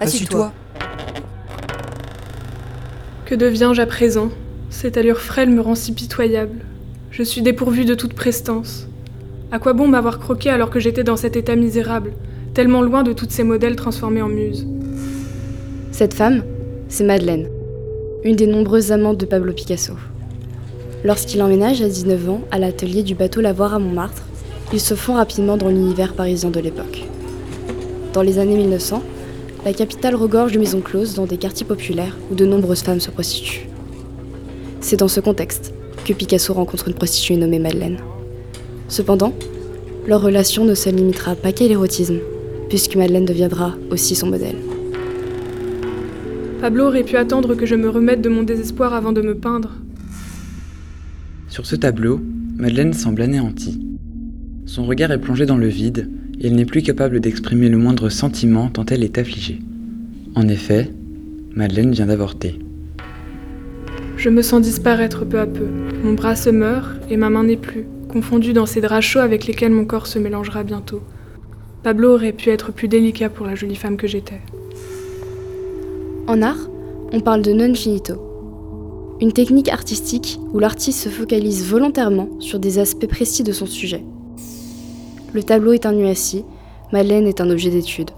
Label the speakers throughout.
Speaker 1: Assis-toi.
Speaker 2: Que deviens-je à présent? Cette allure frêle me rend si pitoyable. Je suis dépourvue de toute prestance. À quoi bon m'avoir croqué alors que j'étais dans cet état misérable, tellement loin de toutes ces modèles transformés en muses?
Speaker 3: Cette femme, c'est Madeleine, une des nombreuses amantes de Pablo Picasso. Lorsqu'il emménage à 19 ans à l'atelier du bateau Lavoir à Montmartre, ils se font rapidement dans l'univers parisien de l'époque. Dans les années 1900, la capitale regorge de maisons closes dans des quartiers populaires où de nombreuses femmes se prostituent. C'est dans ce contexte que Picasso rencontre une prostituée nommée Madeleine. Cependant, leur relation ne se limitera pas qu'à l'érotisme, puisque Madeleine deviendra aussi son modèle.
Speaker 2: Pablo aurait pu attendre que je me remette de mon désespoir avant de me peindre.
Speaker 4: Sur ce tableau, Madeleine semble anéantie. Son regard est plongé dans le vide elle n'est plus capable d'exprimer le moindre sentiment tant elle est affligée. En effet, Madeleine vient d'avorter.
Speaker 2: Je me sens disparaître peu à peu. Mon bras se meurt et ma main n'est plus, confondue dans ces draps chauds avec lesquels mon corps se mélangera bientôt. Pablo aurait pu être plus délicat pour la jolie femme que j'étais.
Speaker 3: En art, on parle de non finito, une technique artistique où l'artiste se focalise volontairement sur des aspects précis de son sujet. Le tableau est un nu assis, Madeleine est un objet d'étude.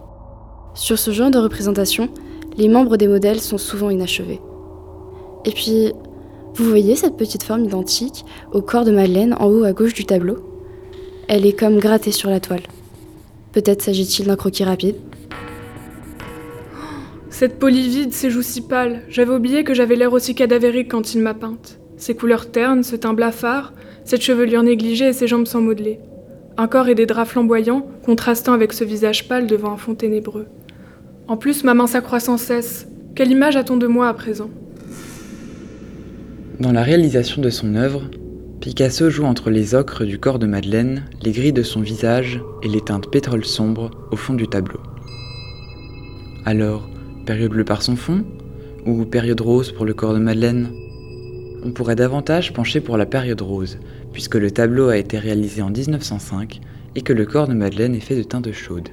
Speaker 3: Sur ce genre de représentation, les membres des modèles sont souvent inachevés. Et puis, vous voyez cette petite forme identique au corps de Madeleine en haut à gauche du tableau? Elle est comme grattée sur la toile. Peut-être s'agit-il d'un croquis rapide
Speaker 2: Cette peau livide, ces joues si pâles, j'avais oublié que j'avais l'air aussi cadavérique quand il m'a peinte. Ses couleurs ternes, ce teint blafard, cette chevelure négligée et ses jambes sans modeler un corps et des draps flamboyants, contrastant avec ce visage pâle devant un fond ténébreux. En plus, ma main s'accroît sans cesse. Quelle image a-t-on de moi à présent?
Speaker 4: Dans la réalisation de son œuvre, Picasso joue entre les ocres du corps de Madeleine, les gris de son visage et les teintes pétrole sombre au fond du tableau. Alors, période bleue par son fond ou période rose pour le corps de Madeleine? On pourrait davantage pencher pour la période rose, puisque le tableau a été réalisé en 1905 et que le corps de Madeleine est fait de teinte chaude.